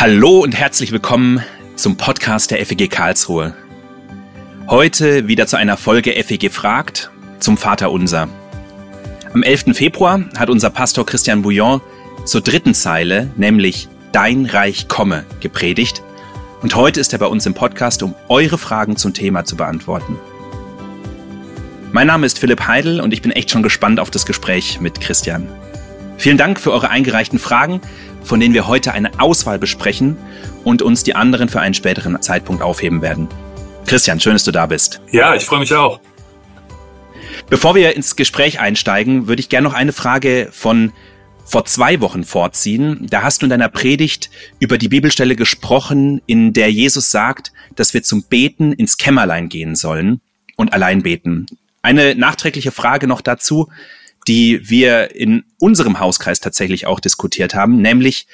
Hallo und herzlich willkommen zum Podcast der FEG Karlsruhe. Heute wieder zu einer Folge FEG fragt zum Vater Unser. Am 11. Februar hat unser Pastor Christian Bouillon zur dritten Zeile, nämlich Dein Reich komme, gepredigt. Und heute ist er bei uns im Podcast, um eure Fragen zum Thema zu beantworten. Mein Name ist Philipp Heidel und ich bin echt schon gespannt auf das Gespräch mit Christian. Vielen Dank für eure eingereichten Fragen von denen wir heute eine Auswahl besprechen und uns die anderen für einen späteren Zeitpunkt aufheben werden. Christian, schön, dass du da bist. Ja, ich freue mich auch. Bevor wir ins Gespräch einsteigen, würde ich gerne noch eine Frage von vor zwei Wochen vorziehen. Da hast du in deiner Predigt über die Bibelstelle gesprochen, in der Jesus sagt, dass wir zum Beten ins Kämmerlein gehen sollen und allein beten. Eine nachträgliche Frage noch dazu die wir in unserem Hauskreis tatsächlich auch diskutiert haben, nämlich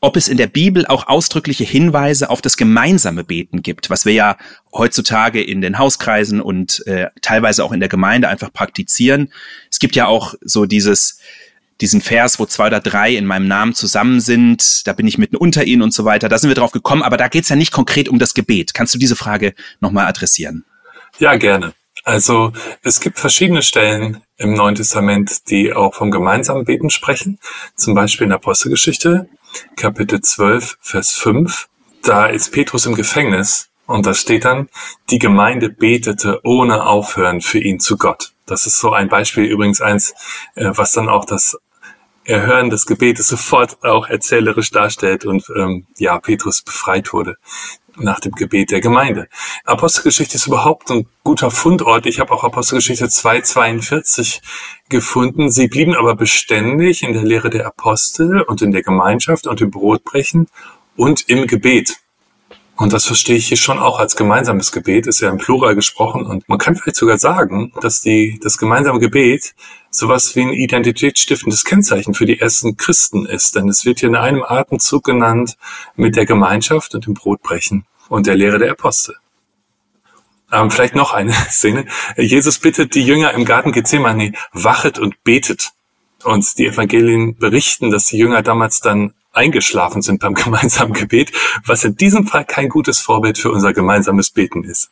ob es in der Bibel auch ausdrückliche Hinweise auf das gemeinsame Beten gibt, was wir ja heutzutage in den Hauskreisen und äh, teilweise auch in der Gemeinde einfach praktizieren. Es gibt ja auch so dieses diesen Vers, wo zwei oder drei in meinem Namen zusammen sind, da bin ich mitten unter ihnen und so weiter. Da sind wir drauf gekommen, aber da geht es ja nicht konkret um das Gebet. Kannst du diese Frage nochmal adressieren? Ja, gerne. Also es gibt verschiedene Stellen im Neuen Testament, die auch vom gemeinsamen Beten sprechen. Zum Beispiel in der Apostelgeschichte, Kapitel 12, Vers 5. Da ist Petrus im Gefängnis und da steht dann, die Gemeinde betete ohne Aufhören für ihn zu Gott. Das ist so ein Beispiel übrigens eins, äh, was dann auch das Erhören des Gebetes sofort auch erzählerisch darstellt und ähm, ja, Petrus befreit wurde nach dem Gebet der Gemeinde. Apostelgeschichte ist überhaupt ein guter Fundort. Ich habe auch Apostelgeschichte 2.42 gefunden. Sie blieben aber beständig in der Lehre der Apostel und in der Gemeinschaft und im Brotbrechen und im Gebet. Und das verstehe ich hier schon auch als gemeinsames Gebet, ist ja im Plural gesprochen. Und man kann vielleicht sogar sagen, dass die, das gemeinsame Gebet sowas wie ein identitätsstiftendes Kennzeichen für die ersten Christen ist. Denn es wird hier in einem Atemzug genannt mit der Gemeinschaft und dem Brotbrechen und der Lehre der Apostel. Ähm, vielleicht noch eine Szene. Jesus bittet die Jünger im Garten Gethsemane, wachet und betet. Und die Evangelien berichten, dass die Jünger damals dann eingeschlafen sind beim gemeinsamen Gebet, was in diesem Fall kein gutes Vorbild für unser gemeinsames Beten ist.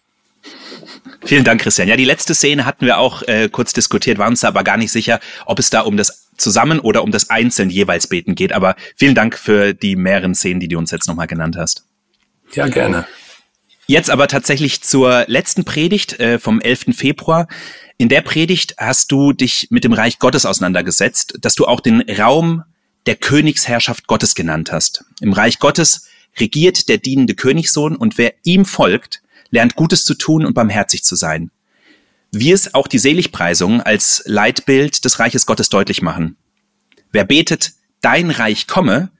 Vielen Dank, Christian. Ja, die letzte Szene hatten wir auch äh, kurz diskutiert, waren uns aber gar nicht sicher, ob es da um das Zusammen oder um das einzeln jeweils Beten geht. Aber vielen Dank für die mehreren Szenen, die du uns jetzt nochmal genannt hast. Ja, gerne. Jetzt aber tatsächlich zur letzten Predigt äh, vom 11. Februar. In der Predigt hast du dich mit dem Reich Gottes auseinandergesetzt, dass du auch den Raum der Königsherrschaft Gottes genannt hast. Im Reich Gottes regiert der dienende Königssohn und wer ihm folgt, lernt Gutes zu tun und barmherzig zu sein. Wie es auch die Seligpreisungen als Leitbild des Reiches Gottes deutlich machen. Wer betet, dein Reich komme,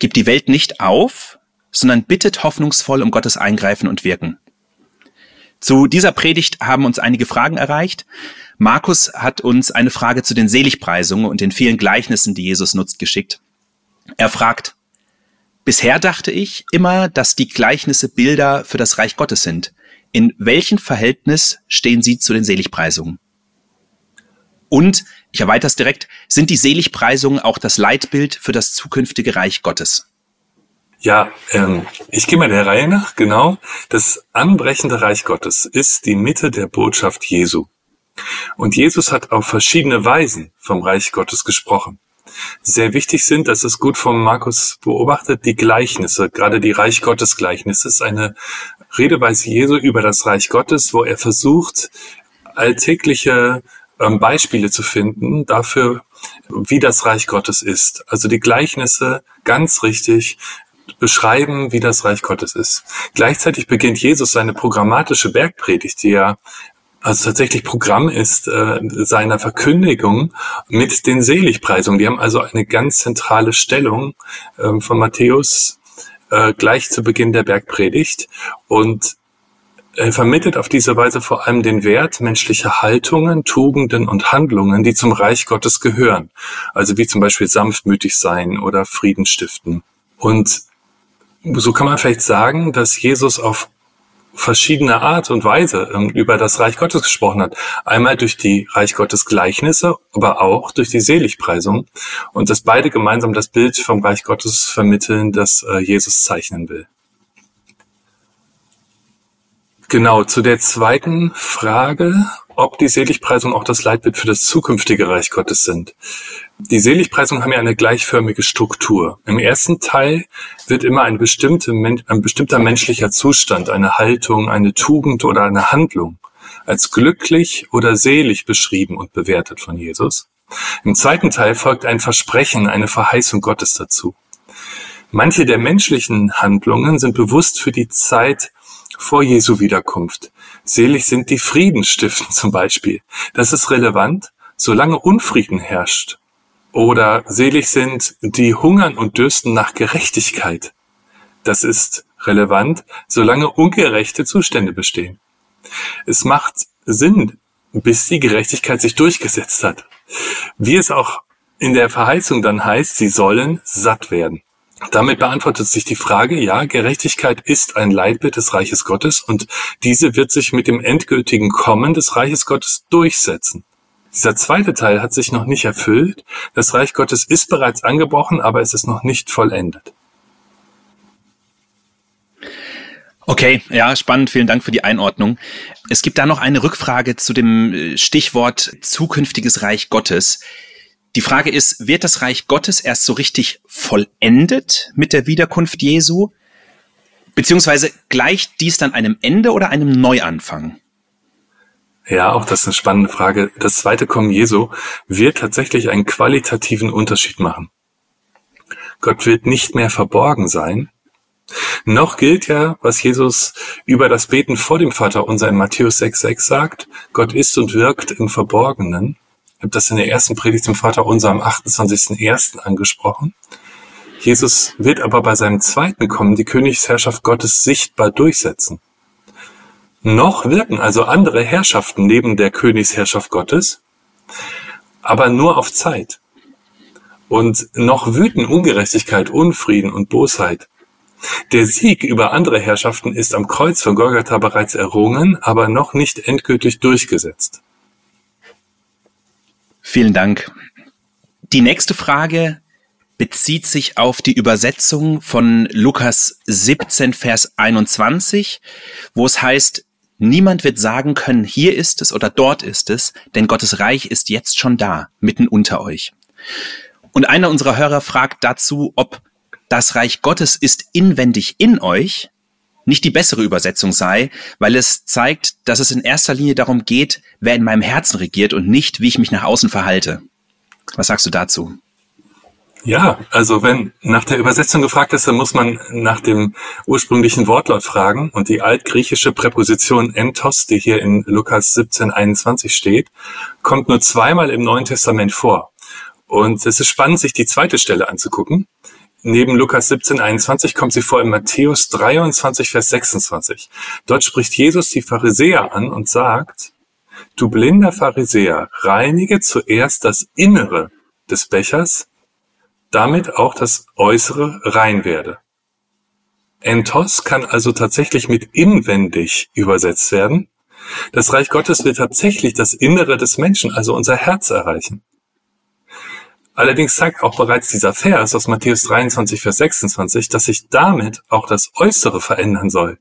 gibt die Welt nicht auf, sondern bittet hoffnungsvoll um Gottes Eingreifen und Wirken. Zu dieser Predigt haben uns einige Fragen erreicht. Markus hat uns eine Frage zu den Seligpreisungen und den vielen Gleichnissen, die Jesus nutzt, geschickt. Er fragt, Bisher dachte ich immer, dass die Gleichnisse Bilder für das Reich Gottes sind. In welchem Verhältnis stehen sie zu den Seligpreisungen? Und, ich erweitere es direkt, sind die Seligpreisungen auch das Leitbild für das zukünftige Reich Gottes? Ja, ähm, ich gehe mal der Reihe nach, genau. Das anbrechende Reich Gottes ist die Mitte der Botschaft Jesu. Und Jesus hat auf verschiedene Weisen vom Reich Gottes gesprochen. Sehr wichtig sind, das ist gut von Markus beobachtet, die Gleichnisse, gerade die Reich Gottes Gleichnisse ist eine Redeweise Jesu über das Reich Gottes, wo er versucht, alltägliche ähm, Beispiele zu finden dafür, wie das Reich Gottes ist. Also die Gleichnisse ganz richtig beschreiben, wie das Reich Gottes ist. Gleichzeitig beginnt Jesus seine programmatische Bergpredigt, die ja also tatsächlich Programm ist äh, seiner Verkündigung mit den Seligpreisungen. Die haben also eine ganz zentrale Stellung äh, von Matthäus äh, gleich zu Beginn der Bergpredigt und er vermittelt auf diese Weise vor allem den Wert menschlicher Haltungen, Tugenden und Handlungen, die zum Reich Gottes gehören. Also wie zum Beispiel sanftmütig sein oder Frieden stiften. Und so kann man vielleicht sagen, dass Jesus auf verschiedener Art und Weise ähm, über das Reich Gottes gesprochen hat. Einmal durch die Reich Gottes Gleichnisse, aber auch durch die Seligpreisung. Und dass beide gemeinsam das Bild vom Reich Gottes vermitteln, das äh, Jesus zeichnen will. Genau, zu der zweiten Frage, ob die Seligpreisung auch das Leitbild für das zukünftige Reich Gottes sind. Die Seligpreisungen haben ja eine gleichförmige Struktur. Im ersten Teil wird immer ein, bestimmte, ein bestimmter menschlicher Zustand, eine Haltung, eine Tugend oder eine Handlung als glücklich oder selig beschrieben und bewertet von Jesus. Im zweiten Teil folgt ein Versprechen, eine Verheißung Gottes dazu. Manche der menschlichen Handlungen sind bewusst für die Zeit vor Jesu Wiederkunft. Selig sind die Frieden stiften zum Beispiel. Das ist relevant, solange Unfrieden herrscht. Oder selig sind die hungern und dürsten nach Gerechtigkeit. Das ist relevant, solange ungerechte Zustände bestehen. Es macht Sinn, bis die Gerechtigkeit sich durchgesetzt hat. Wie es auch in der Verheißung dann heißt, sie sollen satt werden. Damit beantwortet sich die Frage, ja, Gerechtigkeit ist ein Leitbild des Reiches Gottes und diese wird sich mit dem endgültigen Kommen des Reiches Gottes durchsetzen. Dieser zweite Teil hat sich noch nicht erfüllt. Das Reich Gottes ist bereits angebrochen, aber es ist noch nicht vollendet. Okay, ja, spannend. Vielen Dank für die Einordnung. Es gibt da noch eine Rückfrage zu dem äh, Stichwort zukünftiges Reich Gottes. Die Frage ist, wird das Reich Gottes erst so richtig vollendet mit der Wiederkunft Jesu? Beziehungsweise gleicht dies dann einem Ende oder einem Neuanfang? Ja, auch das ist eine spannende Frage. Das zweite Kommen Jesu wird tatsächlich einen qualitativen Unterschied machen. Gott wird nicht mehr verborgen sein. Noch gilt ja, was Jesus über das Beten vor dem Vater unser in Matthäus 6,6 sagt. Gott ist und wirkt im Verborgenen. Ich habe das in der ersten Predigt zum Vater unser am 28.01. angesprochen. Jesus wird aber bei seinem zweiten Kommen die Königsherrschaft Gottes sichtbar durchsetzen. Noch wirken also andere Herrschaften neben der Königsherrschaft Gottes, aber nur auf Zeit. Und noch wüten Ungerechtigkeit, Unfrieden und Bosheit. Der Sieg über andere Herrschaften ist am Kreuz von Golgatha bereits errungen, aber noch nicht endgültig durchgesetzt. Vielen Dank. Die nächste Frage bezieht sich auf die Übersetzung von Lukas 17, Vers 21, wo es heißt, niemand wird sagen können, hier ist es oder dort ist es, denn Gottes Reich ist jetzt schon da, mitten unter euch. Und einer unserer Hörer fragt dazu, ob das Reich Gottes ist inwendig in euch nicht die bessere Übersetzung sei, weil es zeigt, dass es in erster Linie darum geht, wer in meinem Herzen regiert und nicht, wie ich mich nach außen verhalte. Was sagst du dazu? Ja, also wenn nach der Übersetzung gefragt ist, dann muss man nach dem ursprünglichen Wortlaut fragen. Und die altgriechische Präposition entos, die hier in Lukas 17, 21 steht, kommt nur zweimal im Neuen Testament vor. Und es ist spannend, sich die zweite Stelle anzugucken. Neben Lukas 17, 21 kommt sie vor in Matthäus 23, Vers 26. Dort spricht Jesus die Pharisäer an und sagt, Du blinder Pharisäer, reinige zuerst das Innere des Bechers, damit auch das Äußere rein werde. Entos kann also tatsächlich mit inwendig übersetzt werden. Das Reich Gottes will tatsächlich das Innere des Menschen, also unser Herz erreichen. Allerdings zeigt auch bereits dieser Vers aus Matthäus 23, Vers 26, dass sich damit auch das Äußere verändern soll.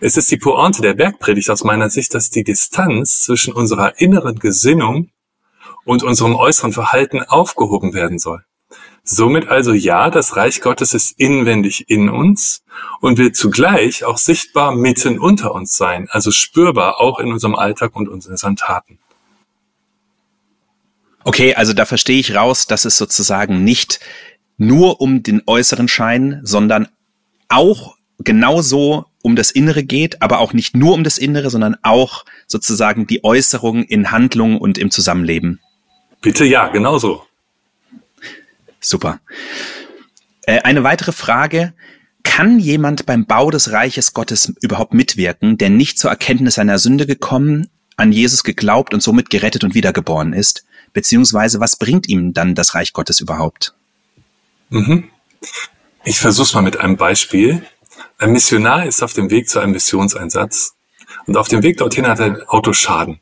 Es ist die Pointe der Bergpredigt aus meiner Sicht, dass die Distanz zwischen unserer inneren Gesinnung und unserem äußeren Verhalten aufgehoben werden soll. Somit also ja, das Reich Gottes ist inwendig in uns und will zugleich auch sichtbar mitten unter uns sein, also spürbar auch in unserem Alltag und unseren Taten. Okay, also da verstehe ich raus, dass es sozusagen nicht nur um den äußeren Schein, sondern auch genauso um das Innere geht, aber auch nicht nur um das Innere, sondern auch sozusagen die Äußerung in Handlung und im Zusammenleben. Bitte ja, genauso. Super. Äh, eine weitere Frage. Kann jemand beim Bau des Reiches Gottes überhaupt mitwirken, der nicht zur Erkenntnis seiner Sünde gekommen, an Jesus geglaubt und somit gerettet und wiedergeboren ist? Beziehungsweise was bringt ihm dann das Reich Gottes überhaupt? Mhm. Ich versuche mal mit einem Beispiel. Ein Missionar ist auf dem Weg zu einem Missionseinsatz und auf dem Weg dorthin hat ein Auto Schaden.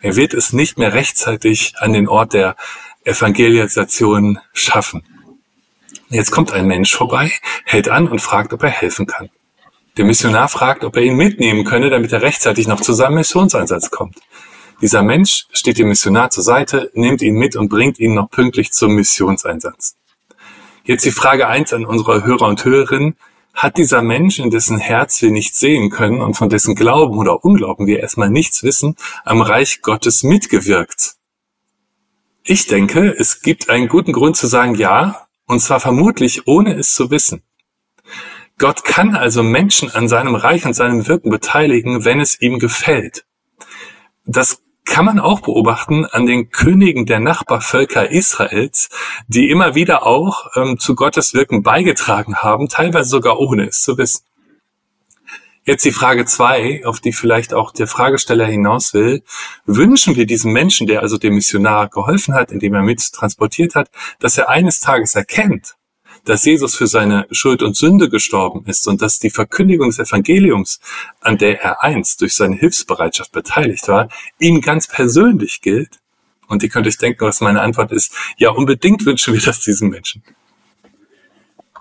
Er wird es nicht mehr rechtzeitig an den Ort der Evangelisation schaffen. Jetzt kommt ein Mensch vorbei, hält an und fragt, ob er helfen kann. Der Missionar fragt, ob er ihn mitnehmen könne, damit er rechtzeitig noch zu seinem Missionseinsatz kommt. Dieser Mensch steht dem Missionar zur Seite, nimmt ihn mit und bringt ihn noch pünktlich zum Missionseinsatz. Jetzt die Frage eins an unsere Hörer und Hörerinnen. Hat dieser Mensch, in dessen Herz wir nicht sehen können und von dessen Glauben oder Unglauben wir erstmal nichts wissen, am Reich Gottes mitgewirkt? Ich denke, es gibt einen guten Grund zu sagen ja, und zwar vermutlich ohne es zu wissen. Gott kann also Menschen an seinem Reich und seinem Wirken beteiligen, wenn es ihm gefällt. Das kann man auch beobachten an den Königen der Nachbarvölker Israels, die immer wieder auch ähm, zu Gottes Wirken beigetragen haben, teilweise sogar ohne es zu wissen. Jetzt die Frage zwei, auf die vielleicht auch der Fragesteller hinaus will. Wünschen wir diesem Menschen, der also dem Missionar geholfen hat, indem er mit transportiert hat, dass er eines Tages erkennt, dass Jesus für seine Schuld und Sünde gestorben ist und dass die Verkündigung des Evangeliums, an der er einst durch seine Hilfsbereitschaft beteiligt war, ihm ganz persönlich gilt? Und ihr könnt euch denken, was meine Antwort ist. Ja, unbedingt wünschen wir das diesen Menschen.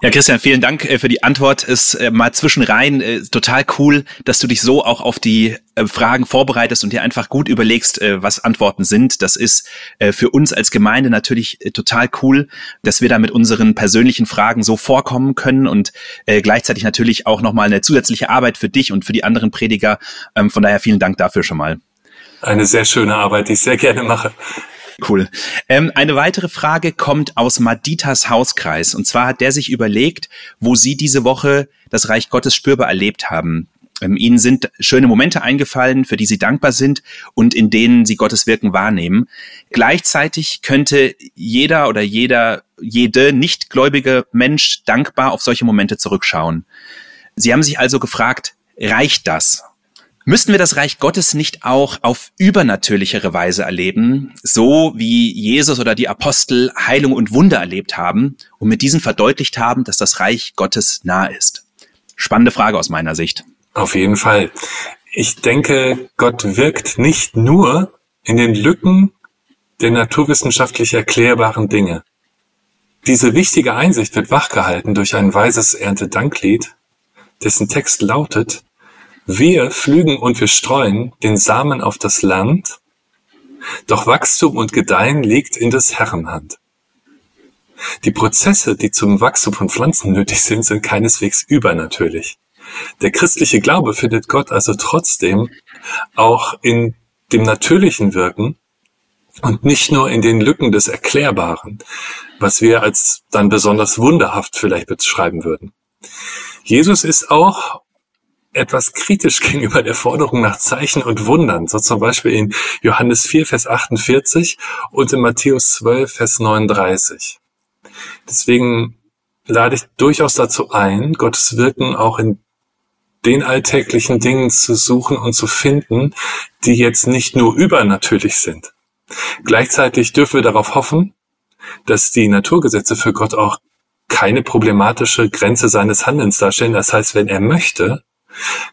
Ja, Christian, vielen Dank äh, für die Antwort. Ist äh, mal zwischenrein äh, total cool, dass du dich so auch auf die Fragen vorbereitest und dir einfach gut überlegst, was Antworten sind. Das ist für uns als Gemeinde natürlich total cool, dass wir da mit unseren persönlichen Fragen so vorkommen können und gleichzeitig natürlich auch nochmal eine zusätzliche Arbeit für dich und für die anderen Prediger. Ähm, von daher vielen Dank dafür schon mal. Eine sehr schöne Arbeit, die ich sehr gerne mache. Cool. Ähm, eine weitere Frage kommt aus Maditas Hauskreis. Und zwar hat der sich überlegt, wo sie diese Woche das Reich Gottes spürbar erlebt haben. Ähm, ihnen sind schöne Momente eingefallen, für die sie dankbar sind und in denen sie Gottes Wirken wahrnehmen. Gleichzeitig könnte jeder oder jeder, jede nichtgläubige Mensch dankbar auf solche Momente zurückschauen. Sie haben sich also gefragt, reicht das? Müssten wir das Reich Gottes nicht auch auf übernatürlichere Weise erleben, so wie Jesus oder die Apostel Heilung und Wunder erlebt haben und mit diesen verdeutlicht haben, dass das Reich Gottes nah ist? Spannende Frage aus meiner Sicht. Auf jeden Fall. Ich denke, Gott wirkt nicht nur in den Lücken der naturwissenschaftlich erklärbaren Dinge. Diese wichtige Einsicht wird wachgehalten durch ein weises Erntedanklied, dessen Text lautet, wir pflügen und wir streuen den Samen auf das Land, doch Wachstum und Gedeihen liegt in des Herren Hand. Die Prozesse, die zum Wachstum von Pflanzen nötig sind, sind keineswegs übernatürlich. Der christliche Glaube findet Gott also trotzdem auch in dem natürlichen Wirken und nicht nur in den Lücken des Erklärbaren, was wir als dann besonders wunderhaft vielleicht beschreiben würden. Jesus ist auch etwas kritisch gegenüber der Forderung nach Zeichen und Wundern, so zum Beispiel in Johannes 4, Vers 48 und in Matthäus 12, Vers 39. Deswegen lade ich durchaus dazu ein, Gottes Wirken auch in den alltäglichen Dingen zu suchen und zu finden, die jetzt nicht nur übernatürlich sind. Gleichzeitig dürfen wir darauf hoffen, dass die Naturgesetze für Gott auch keine problematische Grenze seines Handelns darstellen. Das heißt, wenn er möchte,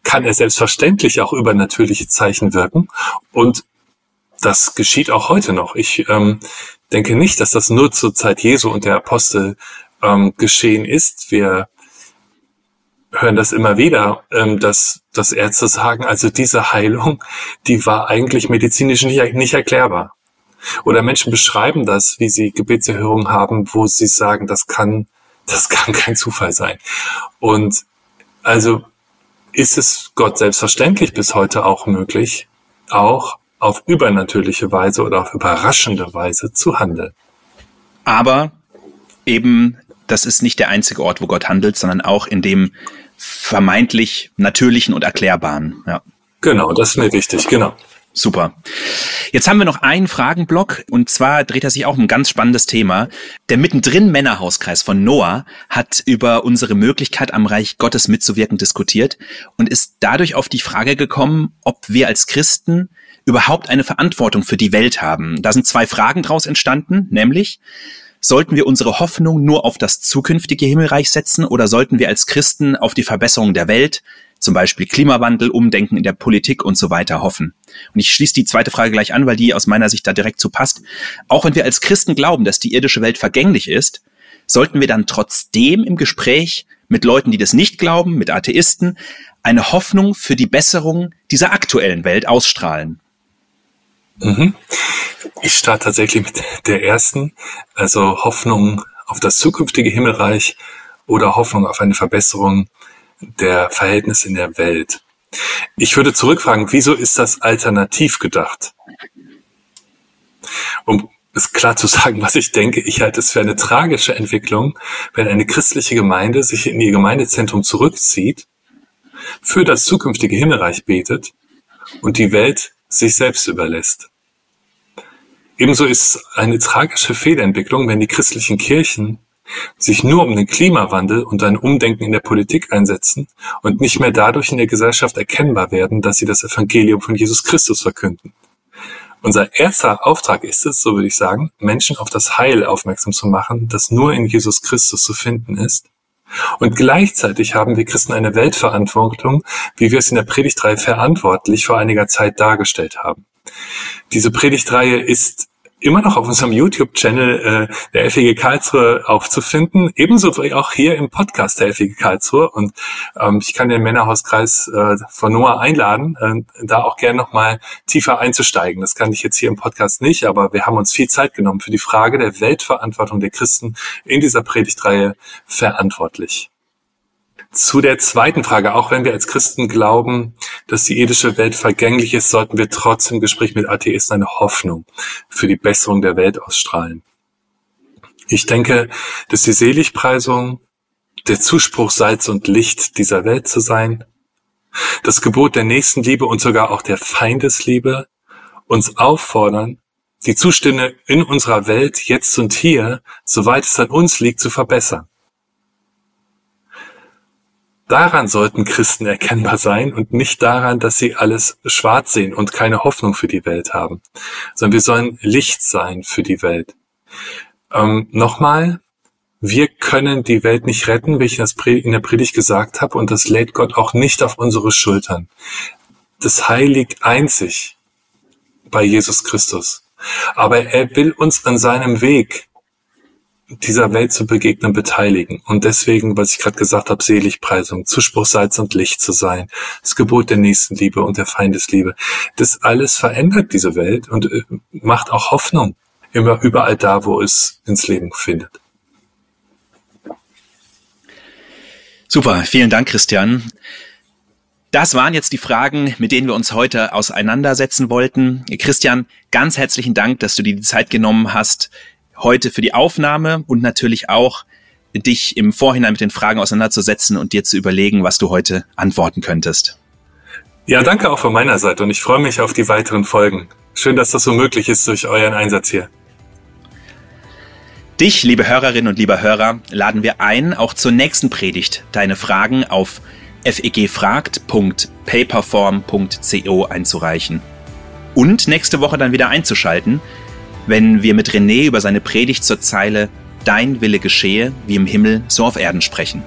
kann er selbstverständlich auch über natürliche Zeichen wirken. Und das geschieht auch heute noch. Ich ähm, denke nicht, dass das nur zur Zeit Jesu und der Apostel ähm, geschehen ist. Wir hören das immer wieder, ähm, dass, dass Ärzte sagen, also diese Heilung, die war eigentlich medizinisch nicht, nicht erklärbar. Oder Menschen beschreiben das, wie sie Gebetserhörungen haben, wo sie sagen, das kann, das kann kein Zufall sein. Und also ist es Gott selbstverständlich bis heute auch möglich, auch auf übernatürliche Weise oder auf überraschende Weise zu handeln. Aber eben, das ist nicht der einzige Ort, wo Gott handelt, sondern auch in dem vermeintlich natürlichen und erklärbaren. Ja. Genau, das ist mir wichtig, genau. Super. Jetzt haben wir noch einen Fragenblock und zwar dreht er sich auch um ein ganz spannendes Thema. Der mittendrin Männerhauskreis von Noah hat über unsere Möglichkeit am Reich Gottes mitzuwirken diskutiert und ist dadurch auf die Frage gekommen, ob wir als Christen überhaupt eine Verantwortung für die Welt haben. Da sind zwei Fragen daraus entstanden, nämlich Sollten wir unsere Hoffnung nur auf das zukünftige Himmelreich setzen oder sollten wir als Christen auf die Verbesserung der Welt, zum Beispiel Klimawandel, Umdenken in der Politik und so weiter hoffen? Und ich schließe die zweite Frage gleich an, weil die aus meiner Sicht da direkt zu passt. Auch wenn wir als Christen glauben, dass die irdische Welt vergänglich ist, sollten wir dann trotzdem im Gespräch mit Leuten, die das nicht glauben, mit Atheisten, eine Hoffnung für die Besserung dieser aktuellen Welt ausstrahlen. Mhm. Ich starte tatsächlich mit der ersten, also Hoffnung auf das zukünftige Himmelreich oder Hoffnung auf eine Verbesserung der Verhältnisse in der Welt. Ich würde zurückfragen, wieso ist das alternativ gedacht? Um es klar zu sagen, was ich denke, ich halte es für eine tragische Entwicklung, wenn eine christliche Gemeinde sich in ihr Gemeindezentrum zurückzieht, für das zukünftige Himmelreich betet und die Welt sich selbst überlässt. Ebenso ist eine tragische Fehlentwicklung, wenn die christlichen Kirchen sich nur um den Klimawandel und ein Umdenken in der Politik einsetzen und nicht mehr dadurch in der Gesellschaft erkennbar werden, dass sie das Evangelium von Jesus Christus verkünden. Unser erster Auftrag ist es, so würde ich sagen, Menschen auf das Heil aufmerksam zu machen, das nur in Jesus Christus zu finden ist. Und gleichzeitig haben wir Christen eine Weltverantwortung, wie wir es in der Predigtreihe verantwortlich vor einiger Zeit dargestellt haben. Diese Predigtreihe ist immer noch auf unserem YouTube-Channel äh, der FEG Karlsruhe aufzufinden, ebenso wie auch hier im Podcast der FEG Karlsruhe. Und ähm, ich kann den Männerhauskreis äh, von Noah einladen, äh, da auch gerne nochmal tiefer einzusteigen. Das kann ich jetzt hier im Podcast nicht, aber wir haben uns viel Zeit genommen für die Frage der Weltverantwortung der Christen in dieser Predigtreihe verantwortlich. Zu der zweiten Frage, auch wenn wir als Christen glauben, dass die irdische Welt vergänglich ist, sollten wir trotzdem im Gespräch mit Atheisten eine Hoffnung für die Besserung der Welt ausstrahlen. Ich denke, dass die Seligpreisung, der Zuspruch Salz und Licht dieser Welt zu sein, das Gebot der Nächstenliebe und sogar auch der Feindesliebe uns auffordern, die Zustände in unserer Welt jetzt und hier, soweit es an uns liegt, zu verbessern. Daran sollten Christen erkennbar sein und nicht daran, dass sie alles schwarz sehen und keine Hoffnung für die Welt haben, sondern wir sollen Licht sein für die Welt. Ähm, Nochmal, wir können die Welt nicht retten, wie ich in der Predigt gesagt habe, und das lädt Gott auch nicht auf unsere Schultern. Das Heil liegt einzig bei Jesus Christus. Aber er will uns an seinem Weg dieser Welt zu begegnen, beteiligen. Und deswegen, was ich gerade gesagt habe, Seligpreisung, Zuspruch Salz und Licht zu sein, das Gebot der Nächstenliebe und der Feindesliebe, das alles verändert diese Welt und äh, macht auch Hoffnung immer überall da, wo es ins Leben findet. Super, vielen Dank, Christian. Das waren jetzt die Fragen, mit denen wir uns heute auseinandersetzen wollten. Christian, ganz herzlichen Dank, dass du dir die Zeit genommen hast, heute für die Aufnahme und natürlich auch dich im Vorhinein mit den Fragen auseinanderzusetzen und dir zu überlegen, was du heute antworten könntest. Ja, danke auch von meiner Seite und ich freue mich auf die weiteren Folgen. Schön, dass das so möglich ist durch euren Einsatz hier. Dich, liebe Hörerinnen und lieber Hörer, laden wir ein, auch zur nächsten Predigt deine Fragen auf fegfragt.paperform.co einzureichen. Und nächste Woche dann wieder einzuschalten, wenn wir mit René über seine Predigt zur Zeile Dein Wille geschehe, wie im Himmel, so auf Erden sprechen.